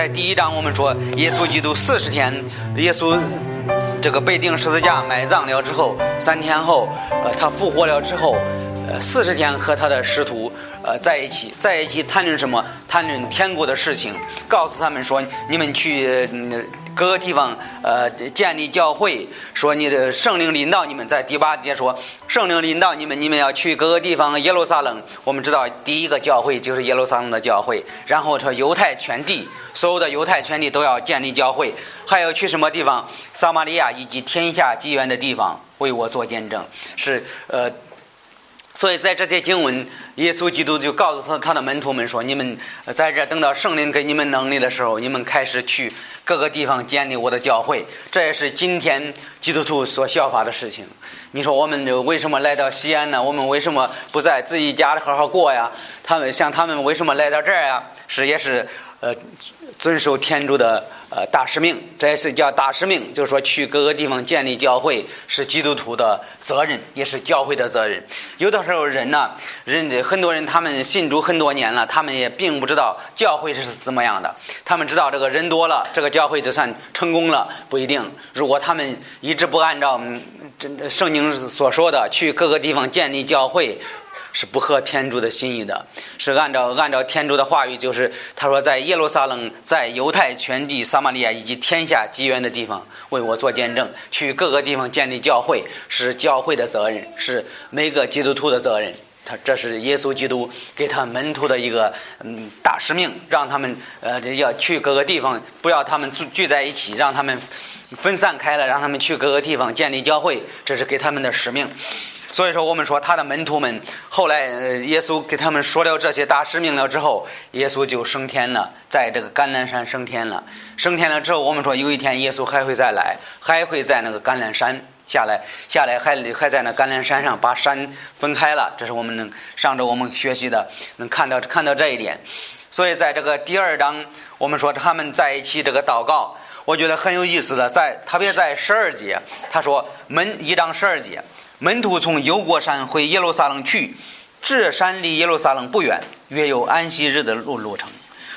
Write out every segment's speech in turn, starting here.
在第一章我们说，耶稣基督四十天，耶稣这个被钉十字架、埋葬了之后，三天后，呃，他复活了之后，呃，四十天和他的师徒。呃，在一起，在一起谈论什么？谈论天国的事情，告诉他们说，你们去各个地方，呃，建立教会。说你的圣灵领导你们，在第八节说，圣灵领导你们，你们要去各个地方。耶路撒冷，我们知道第一个教会就是耶路撒冷的教会。然后说犹太全地，所有的犹太全地都要建立教会。还要去什么地方？撒玛利亚以及天下机缘的地方，为我做见证。是呃。所以在这些经文，耶稣基督就告诉他他的门徒们说：“你们在这等到圣灵给你们能力的时候，你们开始去各个地方建立我的教会。这也是今天基督徒所效法的事情。你说我们为什么来到西安呢？我们为什么不在自己家里好好过呀？他们像他们为什么来到这儿呀？是也是。”呃，遵守天主的呃大使命，这也是叫大使命，就是说去各个地方建立教会是基督徒的责任，也是教会的责任。有的时候人呢，人很多人他们信主很多年了，他们也并不知道教会是怎么样的。他们知道这个人多了，这个教会就算成功了，不一定。如果他们一直不按照这圣经所说的去各个地方建立教会。是不合天主的心意的，是按照按照天主的话语，就是他说，在耶路撒冷，在犹太全地、撒玛利亚以及天下基源的地方为我做见证，去各个地方建立教会，是教会的责任，是每个基督徒的责任。他这是耶稣基督给他门徒的一个嗯大使命，让他们呃要去各个地方，不要他们聚聚在一起，让他们分散开了，让他们去各个地方建立教会，这是给他们的使命。所以说，我们说他的门徒们后来，耶稣给他们说了这些大使命了之后，耶稣就升天了，在这个橄榄山升天了。升天了之后，我们说有一天耶稣还会再来，还会在那个橄榄山下来，下来还还在那橄榄山上把山分开了。这是我们能上周我们学习的，能看到看到这一点。所以在这个第二章，我们说他们在一起这个祷告，我觉得很有意思的，在特别在十二节，他说门一章十二节。门徒从犹国山回耶路撒冷去，这山离耶路撒冷不远，约有安息日的路路程。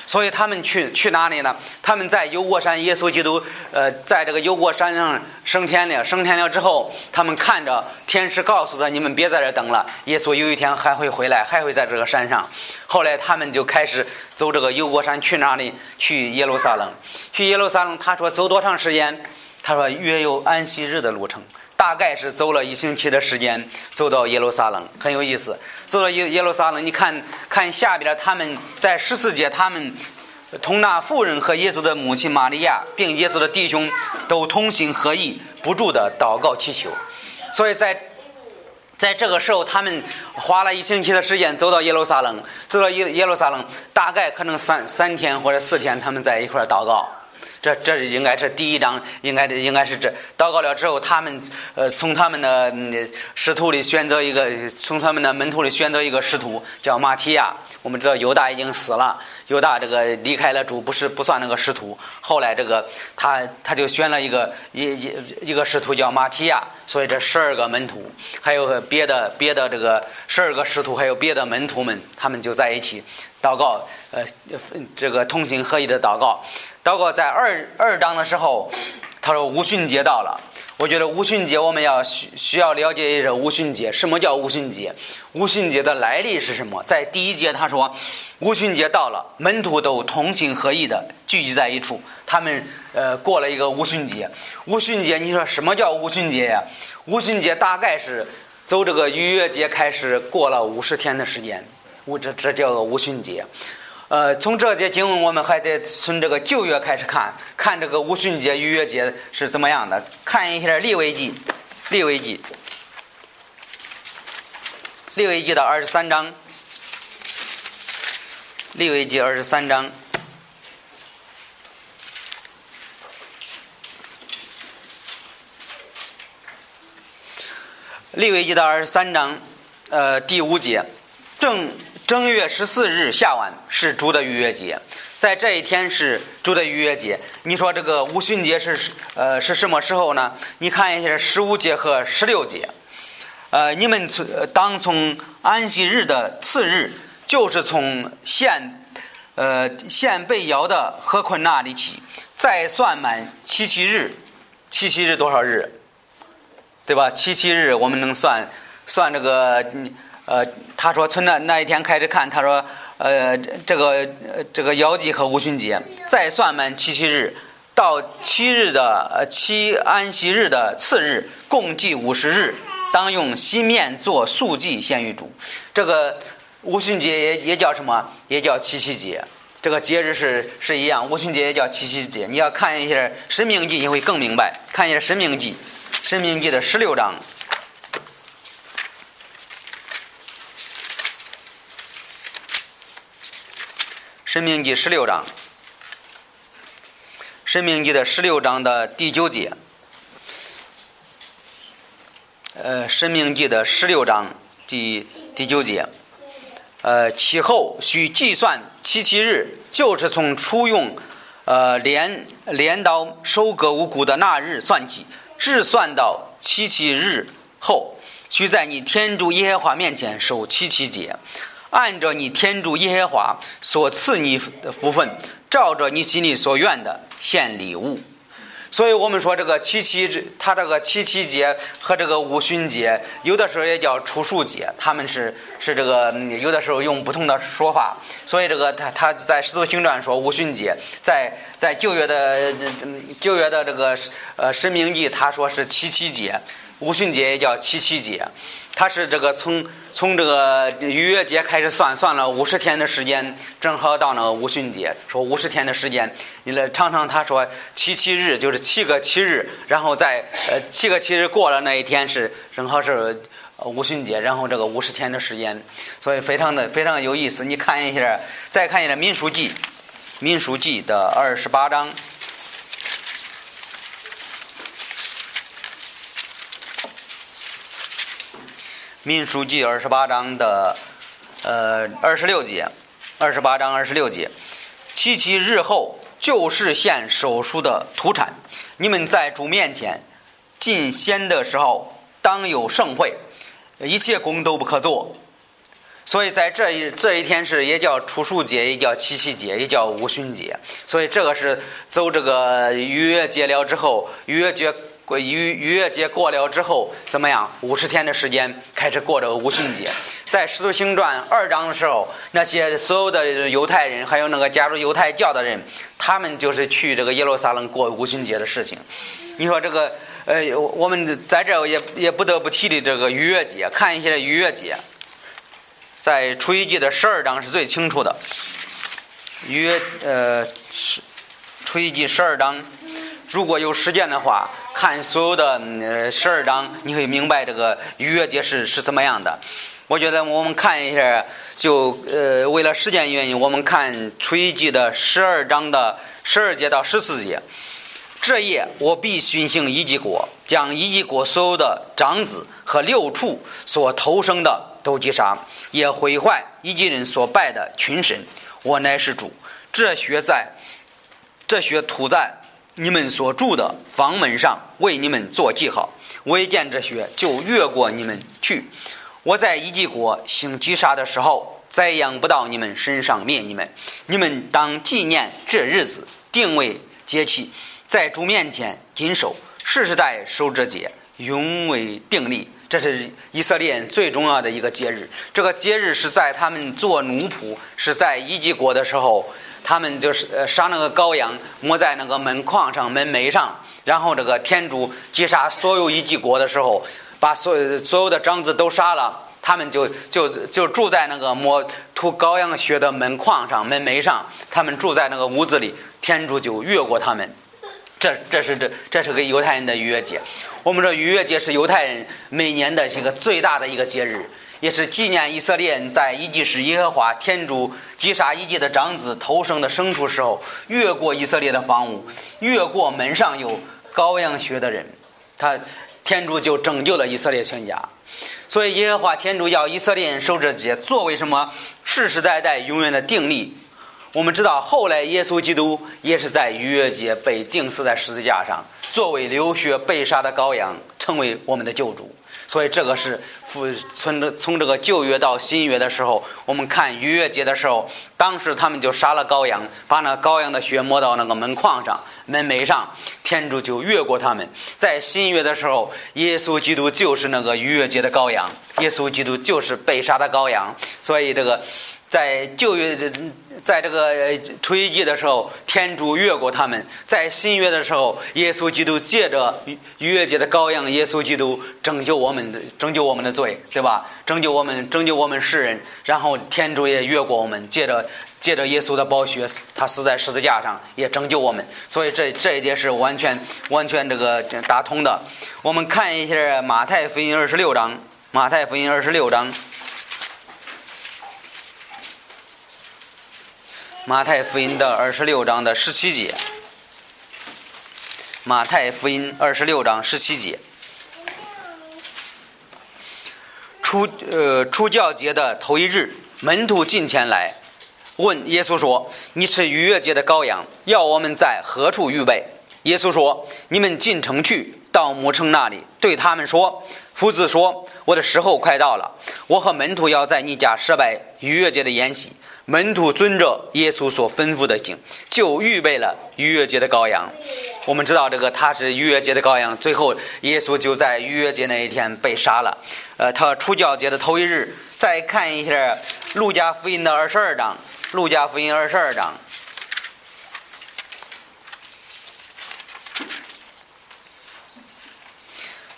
所以他们去去哪里呢？他们在犹国山，耶稣基督呃，在这个犹国山上升天了。升天了之后，他们看着天使告诉他：“你们别在这等了，耶稣有一天还会回来，还会在这个山上。”后来他们就开始走这个犹国山去哪里？去耶路撒冷。去耶路撒冷，他说走多长时间？他说约有安息日的路程。大概是走了一星期的时间，走到耶路撒冷，很有意思。走到耶耶路撒冷，你看看下边，他们在十四节，他们同那妇人和耶稣的母亲玛利亚，并耶稣的弟兄，都同心合意，不住的祷告祈求。所以在在这个时候，他们花了一星期的时间走到耶路撒冷，走到耶耶路撒冷，大概可能三三天或者四天，他们在一块祷告。这这应该是第一章，应该应该是这祷告了之后，他们呃从他们的师徒里选择一个，从他们的门徒里选择一个师徒，叫马提亚。我们知道犹大已经死了，犹大这个离开了主，不是不算那个师徒。后来这个他他就选了一个一一一个师徒叫马提亚，所以这十二个门徒，还有别的别的这个十二个师徒，还有别的门徒们，他们就在一起祷告，呃，这个同心合一的祷告。祷告在二二章的时候，他说五旬节到了。我觉得五旬节我们要需需要了解一下五旬节，什么叫五旬节？五旬节的来历是什么？在第一节他说，五旬节到了，门徒都同心合意的聚集在一处，他们呃过了一个五旬节。五旬节，你说什么叫五旬节呀？五旬节大概是走这个逾越节开始过了五十天的时间，我这这叫个五旬节。呃，从这节经文，我们还得从这个旧约开始看，看这个五旬节、逾越节是怎么样的。看一下利未记，利未记，利未记的二十三章，利未记二十三章，利未记的二十三章，呃，第五节，正。正月十四日下晚是猪的逾越节，在这一天是猪的逾越节。你说这个五旬节是呃是什么时候呢？你看一下十五节和十六节，呃，你们从当从安息日的次日，就是从现呃，现被摇的何坤那里起，再算满七七日，七七日多少日？对吧？七七日我们能算算这个，呃，他说从那那一天开始看，他说，呃，这个这个摇祭和吴旬节，再算满七七日，到七日的呃七安息日的次日，共计五十日，当用新面做素祭献于主。这个。吴旬节也也叫什么？也叫七七节。这个节日是是一样，吴旬节也叫七七节。你要看一下《神明记》，你会更明白。看一下《神明记》，《神明记》的十六章，《申命记》十六章，《申命记》的十六章的第九节。呃，《申命记》的十六章第第九节。呃，其后需计算七七日，就是从初用，呃镰镰刀收割五谷的那日算起，至算到七七日后，需在你天主耶和华面前守七七节，按照你天主耶和华所赐你的福分，照着你心里所愿的献礼物。所以我们说这个七七这，它这个七七节和这个五旬节，有的时候也叫初数节，他们是是这个有的时候用不同的说法。所以这个他他在使徒行传说五旬节，在在旧约的旧约的这个呃申明记，他说是七七节，五旬节也叫七七节。他是这个从从这个逾越节开始算，算了五十天的时间，正好到那个五旬节，说五十天的时间。你来常常他说七七日就是七个七日，然后在呃七个七日过了那一天是正好是五旬节，然后这个五十天的时间，所以非常的非常有意思。你看一下，再看一下《民书记》，《民书记》的二十八章。民书记二十八章的，呃，二十六节，二十八章二十六节，七七日后就是献手术的土产。你们在主面前进仙的时候，当有盛会，一切功都不可做。所以在这一这一天是也叫初数节，也叫七夕节，也叫五旬节。所以这个是走这个逾越节了之后，逾越节。过逾逾越节过了之后怎么样？五十天的时间开始过这个五旬节。在使徒行传二章的时候，那些所有的犹太人，还有那个加入犹太教的人，他们就是去这个耶路撒冷过五旬节的事情。你说这个，呃，我们在这也也不得不提的这个逾越节，看一下逾越节，在出埃及的十二章是最清楚的。逾越呃，是出埃及十二章，如果有时间的话。看所有的呃十二章，你会明白这个逾越节是是怎么样的。我觉得我们看一下，就呃为了时间原因，我们看出埃及的十二章的十二节到十四节。这夜我必巡行一级国，将一级国所有的长子和六畜所投生的都击杀，也毁坏一级人所拜的群神。我乃是主。这血在，这血涂在。你们所住的房门上为你们做记号，我一见这血就越过你们去。我在一级国行击杀的时候，再养不到你们身上灭你们。你们当纪念这日子，定为节气，在主面前谨守，世世代守这节，永为定力。这是以色列人最重要的一个节日。这个节日是在他们做奴仆，是在一级国的时候。他们就是呃杀那个羔羊，抹在那个门框上、门楣上，然后这个天主击杀所有一级国的时候，把所有所有的长子都杀了，他们就就就住在那个抹涂羔羊血的门框上、门楣上，他们住在那个屋子里，天主就越过他们。这这是这这是个犹太人的逾越节。我们说逾越节是犹太人每年的一个最大的一个节日。也是纪念以色列人在一级是耶和华天主击杀一级的长子投生的牲畜时候，越过以色列的房屋，越过门上有羔羊血的人，他天主就拯救了以色列全家。所以耶和华天主要以色列人守这节，作为什么世世代代永远的定力。我们知道后来耶稣基督也是在逾越节被钉死在十字架上，作为流血被杀的羔羊，成为我们的救主。所以这个是从从从这个旧约到新约的时候，我们看逾越节的时候，当时他们就杀了羔羊，把那羔羊的血抹到那个门框上、门楣上，天主就越过他们。在新约的时候，耶稣基督就是那个逾越节的羔羊，耶稣基督就是被杀的羔羊。所以这个。在旧约的，在这个初一节的时候，天主越过他们；在新约的时候，耶稣基督借着逾越节的羔羊，耶稣基督拯救我们的，拯救我们的罪，对吧？拯救我们，拯救我们世人。然后天主也越过我们，借着借着耶稣的宝血，他死在十字架上，也拯救我们。所以这这一点是完全完全这个打通的。我们看一下马太福音二十六章，马太福音二十六章。马太福音的二十六章的十七节，马太福音二十六章十七节，出呃出教节的头一日，门徒进前来，问耶稣说：“你是逾越节的羔羊，要我们在何处预备？”耶稣说：“你们进城去，到母城那里，对他们说：夫子说，我的时候快到了，我和门徒要在你家设拜逾越节的筵席。”门徒遵着耶稣所吩咐的行，就预备了逾越节的羔羊。我们知道这个他是逾越节的羔羊，最后耶稣就在逾越节那一天被杀了。呃，他出教节的头一日，再看一下路加福音的二十二章，路加福音二十二章。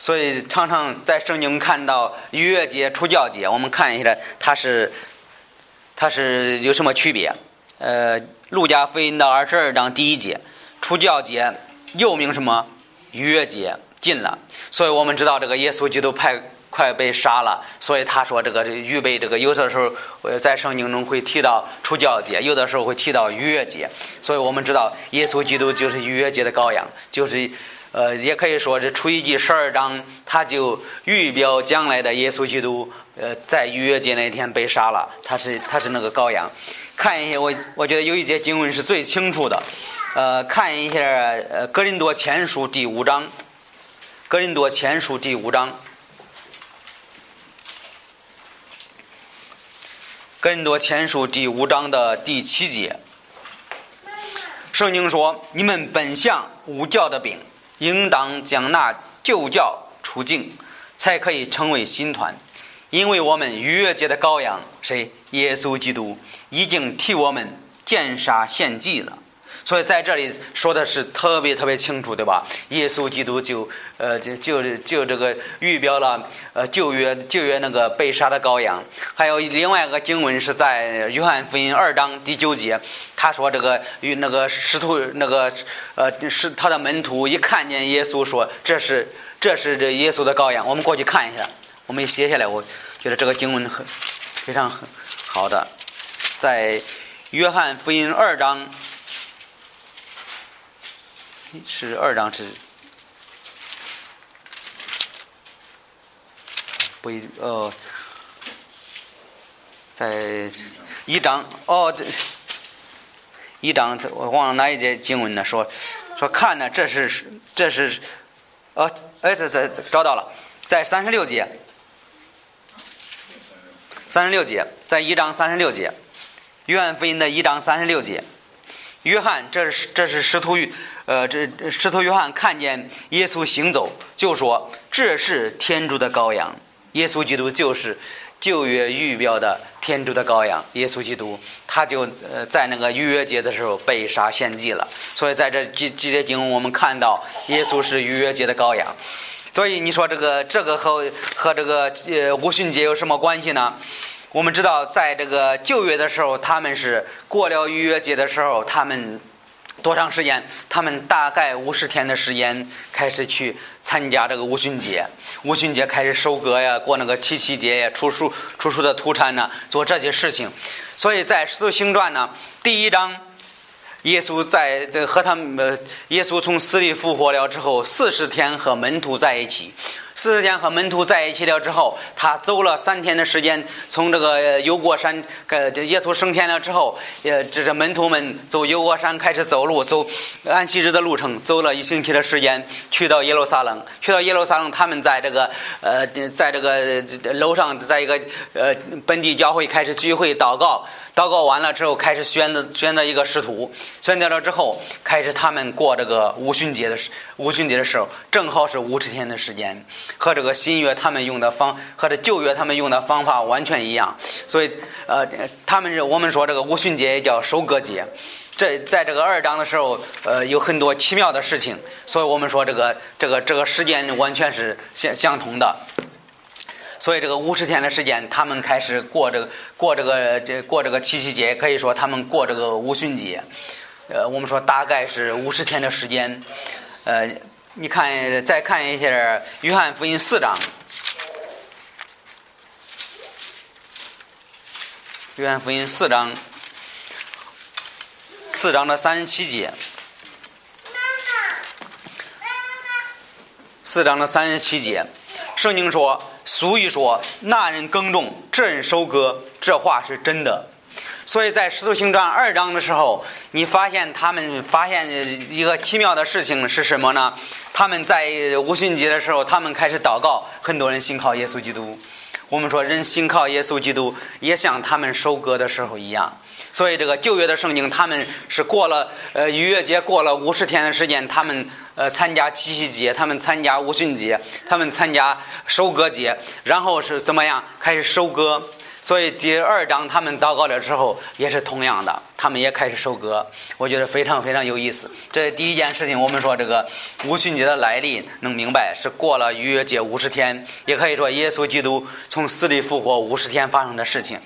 所以常常在圣经看到逾越节、出教节，我们看一下他是。它是有什么区别？呃，路加福音的二十二章第一节，出教节又名什么？逾越节近了，所以我们知道这个耶稣基督派快被杀了，所以他说这个预备这个有的时候在圣经中会提到出教节，有的时候会提到逾越节，所以我们知道耶稣基督就是逾越节的羔羊，就是呃，也可以说是出一记十二章，他就预表将来的耶稣基督。呃，在逾越节那天被杀了，他是他是那个羔羊。看一下，我我觉得有一节经文是最清楚的。呃，看一下呃《格林多前书》第五章，《格林多前书》第五章，《格林多前书》第五章的第七节，圣经说：“你们本相无教的饼，应当将那旧教除净，才可以成为新团。”因为我们逾越节的羔羊，谁？耶稣基督已经替我们见杀献祭了，所以在这里说的是特别特别清楚，对吧？耶稣基督就呃就就就这个预表了呃旧约旧约那个被杀的羔羊。还有另外一个经文是在约翰福音二章第九节，他说这个与那个使徒那个呃是他的门徒一看见耶稣说这是这是这耶稣的羔羊，我们过去看一下。我们写下来，我觉得这个经文很非常很好的，在约翰福音二章是二章是不一呃，在一章哦，一章我忘了哪一节经文呢？说说看呢，这是这是哦，哎，这这找到了，在三十六节。三十六节，在一章三十六节，约翰福音的一章三十六节，约翰，这是这是使徒，呃，这使徒约翰看见耶稣行走，就说这是天主的羔羊，耶稣基督就是旧约预表的天主的羔羊，耶稣基督，他就呃在那个逾越节的时候被杀献祭了，所以在这几几节经文我们看到耶稣是逾越节的羔羊。所以你说这个这个和和这个呃五旬节有什么关系呢？我们知道，在这个旧约的时候，他们是过了逾越节的时候，他们多长时间？他们大概五十天的时间开始去参加这个五旬节。五旬节开始收割呀，过那个七七节呀，出书出书的土产呢，做这些事情。所以在《使徒行传》呢，第一章。耶稣在这和他们，耶稣从死里复活了之后，四十天和门徒在一起，四十天和门徒在一起了之后，他走了三天的时间，从这个油锅山，呃，这耶稣升天了之后，呃，这这门徒们走油锅山开始走路，走安息日的路程，走了一星期的时间，去到耶路撒冷，去到耶路撒冷，他们在这个呃，在这个楼上，在一个呃本地教会开始聚会祷告。祷告完了之后，开始选择选择一个师徒，选择了之后，开始他们过这个五旬节的时五旬节的时候，正好是五十天的时间，和这个新约他们用的方和这旧约他们用的方法完全一样，所以呃，他们是我们说这个五旬节也叫收割节，这在这个二章的时候，呃，有很多奇妙的事情，所以我们说这个这个这个时间完全是相相同的。所以这个五十天的时间，他们开始过这个过这个这过这个七夕节，可以说他们过这个五旬节。呃，我们说大概是五十天的时间。呃，你看再看一下《约翰福音》四章，《约翰福音》四章四章的三十七节，四章的三十七节，圣经说。俗语说：“那人耕种，这人收割。”这话是真的。所以在《使徒行传》二章的时候，你发现他们发现一个奇妙的事情是什么呢？他们在五旬节的时候，他们开始祷告，很多人信靠耶稣基督。我们说，人信靠耶稣基督，也像他们收割的时候一样。所以，这个旧约的圣经，他们是过了呃逾越节，过了五十天的时间，他们呃参加七夕节，他们参加五旬节，他们参加收割节，然后是怎么样开始收割？所以第二章他们祷告了之后，也是同样的，他们也开始收割。我觉得非常非常有意思。这第一件事情，我们说这个五旬节的来历，能明白是过了逾越节五十天，也可以说耶稣基督从死里复活五十天发生的事情。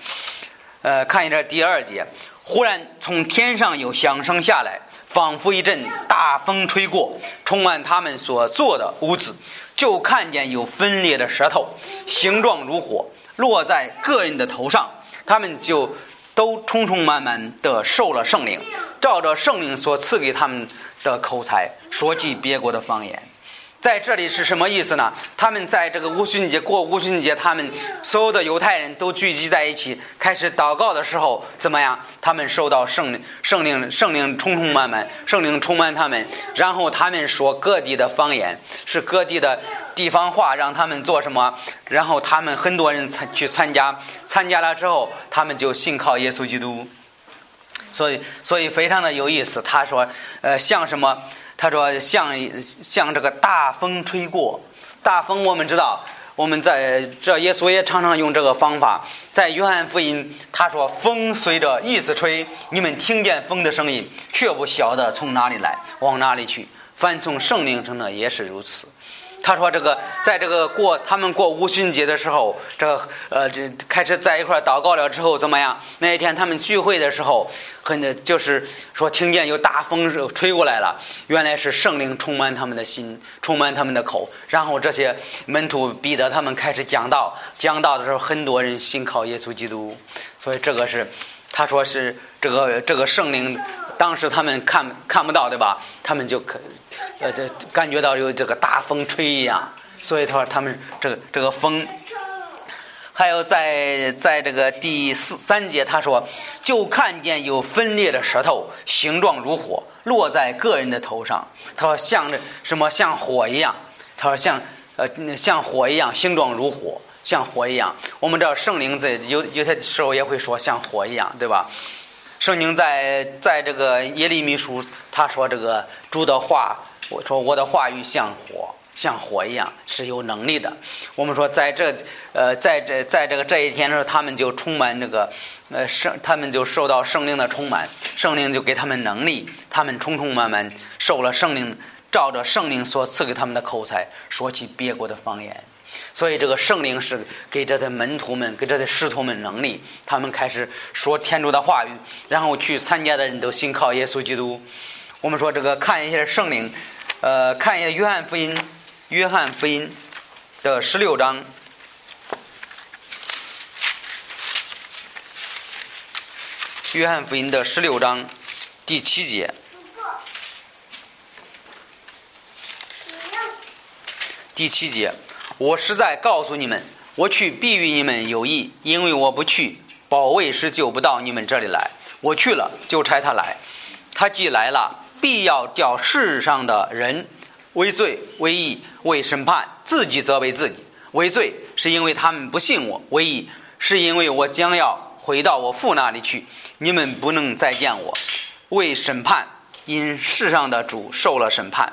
呃，看一下第二节，忽然从天上有响声下来，仿佛一阵大风吹过，充满他们所坐的屋子，就看见有分裂的舌头，形状如火，落在个人的头上，他们就都充充满满的受了圣灵，照着圣灵所赐给他们的口才，说起别国的方言。在这里是什么意思呢？他们在这个五旬节过五旬节，他们所有的犹太人都聚集在一起，开始祷告的时候，怎么样？他们受到圣圣灵圣灵充充满满，圣灵充满他们，然后他们说各地的方言，是各地的地方话，让他们做什么？然后他们很多人参去参加，参加了之后，他们就信靠耶稣基督。所以，所以非常的有意思。他说，呃，像什么？他说：“像像这个大风吹过，大风我们知道，我们在这耶稣也常常用这个方法。在约翰福音，他说风随着意思吹，你们听见风的声音，却不晓得从哪里来，往哪里去。凡从圣灵生的也是如此。”他说：“这个，在这个过他们过五旬节的时候，这呃，这开始在一块祷告了之后怎么样？那一天他们聚会的时候，很就是说听见有大风吹过来了，原来是圣灵充满他们的心，充满他们的口。然后这些门徒逼得他们开始讲道，讲道的时候，很多人信靠耶稣基督。所以这个是，他说是这个这个圣灵，当时他们看看不到，对吧？他们就可。”呃，这感觉到有这个大风吹一样，所以他说他们这个这个风，还有在在这个第四三节他说，就看见有分裂的舌头，形状如火，落在个人的头上。他说像这什么像火一样，他说像呃像火一样，形状如火，像火一样。我们知道圣灵在有有些时候也会说像火一样，对吧？圣经在在这个耶利米书他说这个主的话。我说我的话语像火，像火一样是有能力的。我们说在这，呃，在这，在这个这一天的时候，他们就充满这个，呃，圣，他们就受到圣灵的充满，圣灵就给他们能力，他们充充满满受了圣灵，照着圣灵所赐给他们的口才，说起别国的方言。所以这个圣灵是给这些门徒们，给这些师徒们能力，他们开始说天主的话语，然后去参加的人都信靠耶稣基督。我们说这个看一下圣灵。呃，看一下《约翰福音》，《约翰福音》的十六章，《约翰福音》的十六章第七节，第七节，我实在告诉你们，我去必与你们有益，因为我不去，保卫师就不到你们这里来；我去了，就差他来。他既来了，必要叫世上的人为罪、为义、为审判，自己责备自己。为罪是因为他们不信我；为义是因为我将要回到我父那里去，你们不能再见我；为审判，因世上的主受了审判。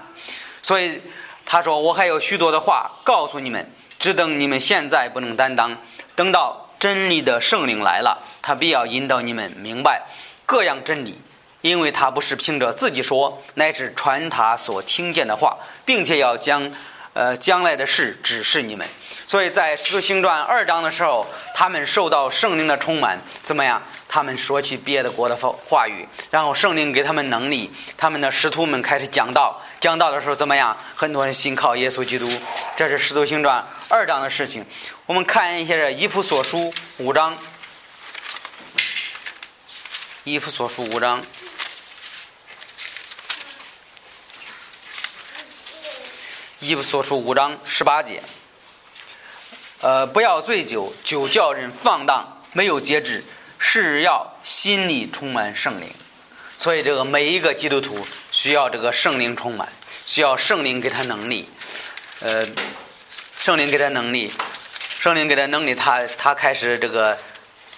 所以他说：“我还有许多的话告诉你们，只等你们现在不能担当，等到真理的圣灵来了，他必要引导你们明白各样真理。”因为他不是凭着自己说，乃是传他所听见的话，并且要将，呃，将来的事指示你们。所以在使徒行传二章的时候，他们受到圣灵的充满，怎么样？他们说起别的国的话话语，然后圣灵给他们能力，他们的使徒们开始讲道。讲道的时候怎么样？很多人信靠耶稣基督。这是使徒行传二章的事情。我们看一下这以弗所书五章，以弗所书五章。一部所出五章十八节，呃，不要醉酒，酒叫人放荡，没有节制，是要心里充满圣灵。所以，这个每一个基督徒需要这个圣灵充满，需要圣灵给他能力。呃，圣灵给他能力，圣灵给他能力，他他开始这个，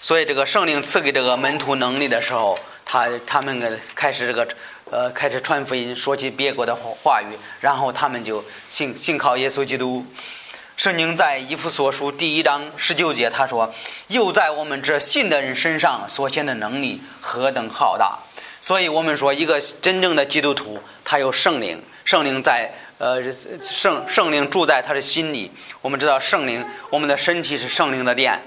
所以这个圣灵赐给这个门徒能力的时候，他他们开始这个。呃，开始传福音，说起别国的话话语，然后他们就信信靠耶稣基督。圣经在以弗所书第一章十九节，他说：“又在我们这信的人身上所显的能力何等浩大！”所以，我们说一个真正的基督徒，他有圣灵，圣灵在呃圣圣灵住在他的心里。我们知道圣灵，我们的身体是圣灵的殿。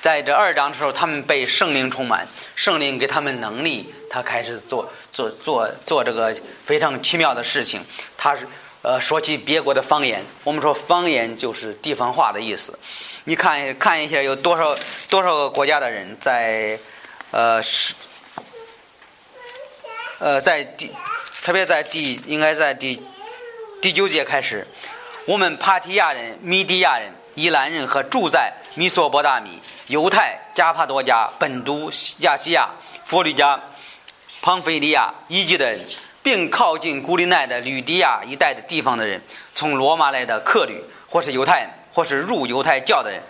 在这二章的时候，他们被圣灵充满，圣灵给他们能力，他开始做做做做这个非常奇妙的事情。他是呃说起别国的方言，我们说方言就是地方话的意思。你看看一下有多少多少个国家的人在呃是呃在第特别在第应该在第第九节开始，我们帕提亚人、米底亚人、伊兰人和住在米索波大米。犹太、加帕多加、本都、亚细亚、佛里加、庞菲利亚以及的人，并靠近古利奈的吕迪亚一带的地方的人，从罗马来的客旅，或是犹太人，或是入犹太教的人，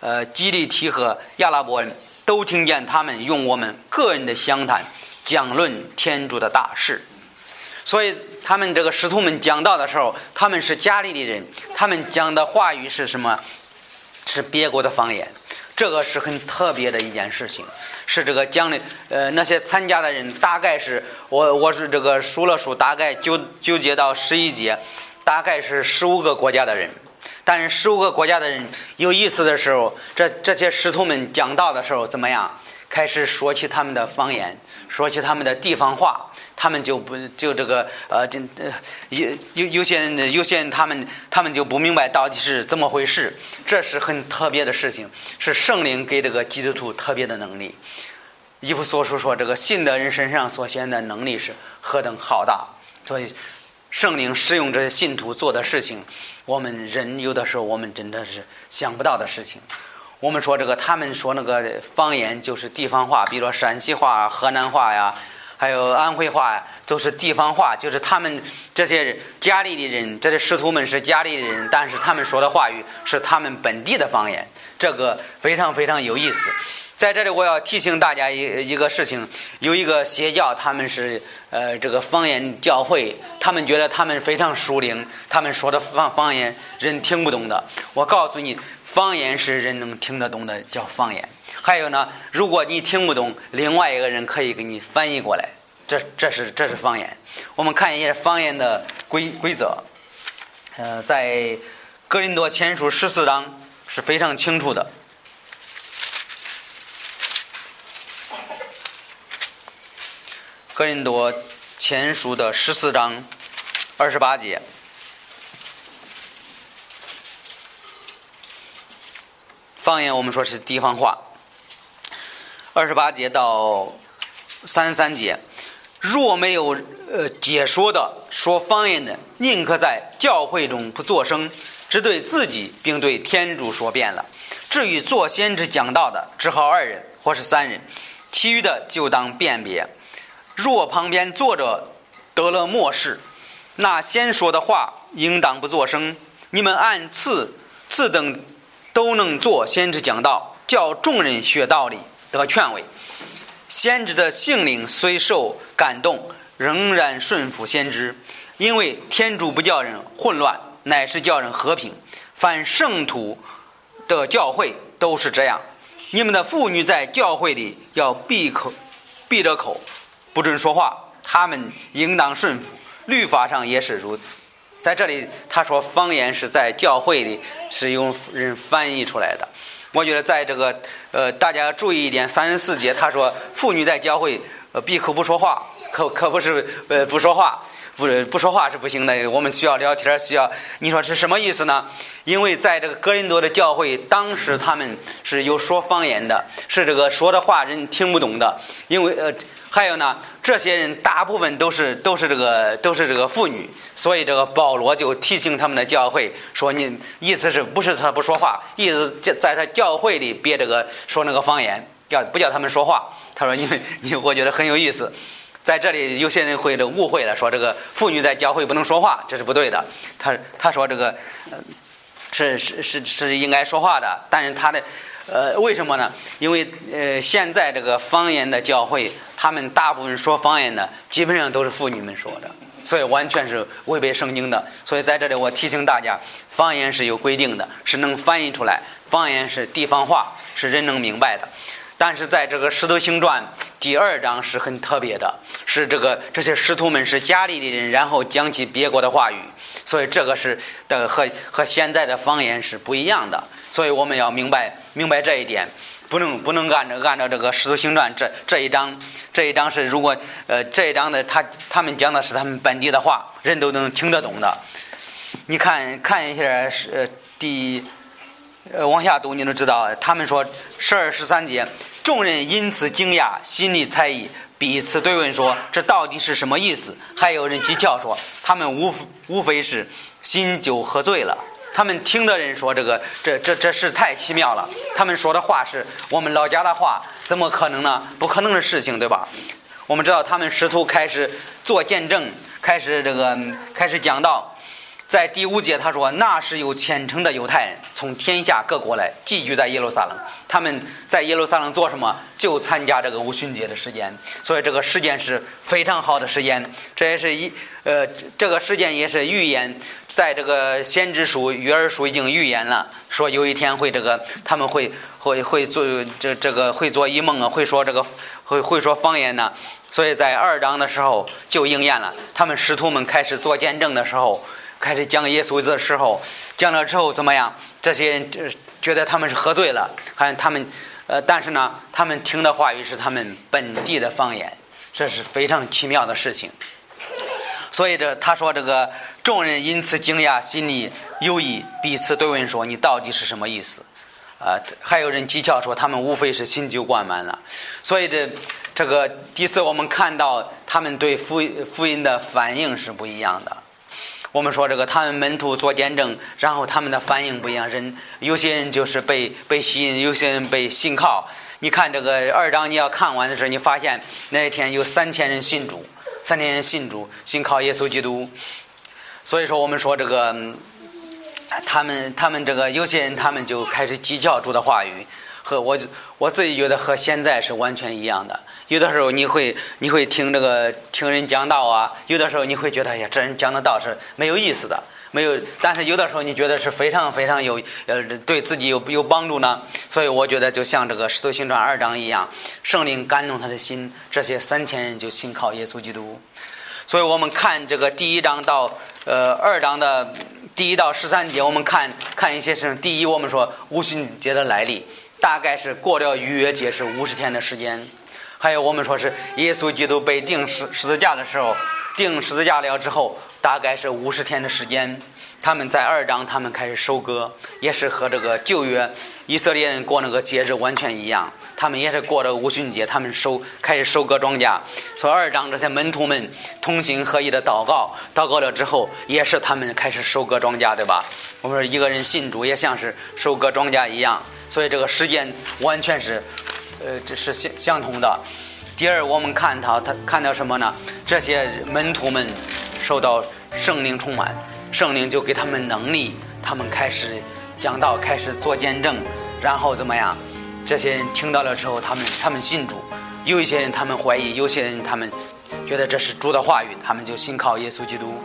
呃，基利提和亚拉伯人都听见他们用我们个人的相谈讲论天主的大事。所以，他们这个使徒们讲道的时候，他们是加利利人，他们讲的话语是什么？是别国的方言。这个是很特别的一件事情，是这个讲的，呃，那些参加的人大概是我我是这个数了数，大概纠纠结到十一节，大概是十五个国家的人。但是十五个国家的人有意思的时候，这这些师徒们讲道的时候怎么样？开始说起他们的方言，说起他们的地方话，他们就不就这个呃，这有有有些人有些人他们他们就不明白到底是怎么回事。这是很特别的事情，是圣灵给这个基督徒特别的能力。伊夫所书说，这个信的人身上所显的能力是何等浩大，所以圣灵使用这些信徒做的事情，我们人有的时候我们真的是想不到的事情。我们说这个，他们说那个方言就是地方话，比如说山西话、河南话呀，还有安徽话呀，都是地方话。就是他们这些家里的人，这些师徒们是家里的人，但是他们说的话语是他们本地的方言，这个非常非常有意思。在这里，我要提醒大家一一个事情：有一个邪教，他们是呃这个方言教会，他们觉得他们非常熟灵，他们说的方方言人听不懂的。我告诉你。方言是人能听得懂的，叫方言。还有呢，如果你听不懂，另外一个人可以给你翻译过来，这这是这是方言。我们看一下方言的规规则。呃，在格林多前书十四章是非常清楚的。格林多前书的十四章二十八节。方言我们说是地方话。二十八节到三十三节，若没有呃解说的说方言的，宁可在教会中不作声，只对自己并对天主说遍了。至于做先知讲道的，只好二人或是三人，其余的就当辨别。若旁边坐着得了漠视，那先说的话应当不作声。你们按次次等都能做先知讲道，教众人学道理得劝慰。先知的性灵虽受感动，仍然顺服先知，因为天主不叫人混乱，乃是叫人和平。凡圣徒的教会都是这样。你们的妇女在教会里要闭口，闭着口，不准说话。他们应当顺服，律法上也是如此。在这里，他说方言是在教会里是用人翻译出来的。我觉得在这个呃，大家注意一点，三十四节他说妇女在教会呃闭口不说话，可可不是呃不说话，不不说话是不行的。我们需要聊天，需要你说是什么意思呢？因为在这个哥林多的教会，当时他们是有说方言的，是这个说的话人听不懂的，因为呃。还有呢，这些人大部分都是都是这个都是这个妇女，所以这个保罗就提醒他们的教会说：“你意思是不是他不说话？意思在在他教会里别这个说那个方言，叫不叫他们说话？”他说：“你们你我觉得很有意思，在这里有些人会这误会了，说这个妇女在教会不能说话，这是不对的。他他说这个是是是是应该说话的，但是他的。”呃，为什么呢？因为呃，现在这个方言的教会，他们大部分说方言的，基本上都是妇女们说的，所以完全是违背圣经的。所以在这里，我提醒大家，方言是有规定的，是能翻译出来。方言是地方话，是人能明白的。但是在这个《石头星传》第二章是很特别的，是这个这些师徒们是家里的人，然后讲起别国的话语，所以这个是的和和现在的方言是不一样的。所以我们要明白。明白这一点，不能不能按照按照这个《使徒行传》这这一章，这一章是如果呃这一章的他他们讲的是他们本地的话，人都能听得懂的。你看看一下是第呃往下读，你都知道。他们说十二十三节，众人因此惊讶，心里猜疑，彼此对问说：“这到底是什么意思？”还有人讥诮说：“他们无无非是心酒喝醉了。”他们听的人说：“这个，这这这事太奇妙了。”他们说的话是我们老家的话，怎么可能呢？不可能的事情，对吧？我们知道，他们试图开始做见证，开始这个开始讲道。在第五节，他说：“那是有虔诚的犹太人从天下各国来寄居在耶路撒冷。他们在耶路撒冷做什么？就参加这个五旬节的时间。所以这个时间是非常好的时间。这也是一呃，这个时间也是预言，在这个先知书约珥书已经预言了，说有一天会这个他们会会会做这这个会做一梦啊，会说这个会会说方言呢。所以在二章的时候就应验了。他们使徒们开始做见证的时候。开始讲耶稣的时候，讲了之后怎么样？这些人觉得他们是喝醉了，还他们，呃，但是呢，他们听的话语是他们本地的方言，这是非常奇妙的事情。所以这他说这个众人因此惊讶，心里犹疑，彼此对问说：“你到底是什么意思？”啊，还有人讥诮说他们无非是新酒灌满了。所以这这个第四，我们看到他们对福福音的反应是不一样的。我们说这个，他们门徒做见证，然后他们的反应不一样。人有些人就是被被吸引，有些人被信靠。你看这个二章，你要看完的时候，你发现那一天有三千人信主，三千人信主，信靠耶稣基督。所以说，我们说这个，他们他们这个有些人，他们就开始讥诮主的话语。和我我自己觉得和现在是完全一样的。有的时候你会你会听这个听人讲道啊，有的时候你会觉得哎呀，这人讲的道是没有意思的，没有。但是有的时候你觉得是非常非常有呃对自己有有帮助呢。所以我觉得就像这个《使徒行传》二章一样，圣灵感动他的心，这些三千人就信靠耶稣基督。所以我们看这个第一章到呃二章的第一到十三节，我们看看一些事情。第一，我们说五旬节的来历。大概是过了逾越节是五十天的时间，还有我们说是耶稣基督被钉十十字架的时候，钉十字架了之后，大概是五十天的时间。他们在二章，他们开始收割，也是和这个旧约以色列人过那个节日完全一样。他们也是过了五旬节，他们收开始收割庄稼。从二章，这些门徒们同心合意的祷告，祷告了之后，也是他们开始收割庄稼，对吧？我们说一个人信主，也像是收割庄稼一样，所以这个时间完全是，呃，这是相相同的。第二，我们看他，他看到什么呢？这些门徒们受到圣灵充满。圣灵就给他们能力，他们开始讲道，开始做见证，然后怎么样？这些人听到了之后，他们他们信主；有一些人他们怀疑，有些人他们觉得这是主的话语，他们就信靠耶稣基督。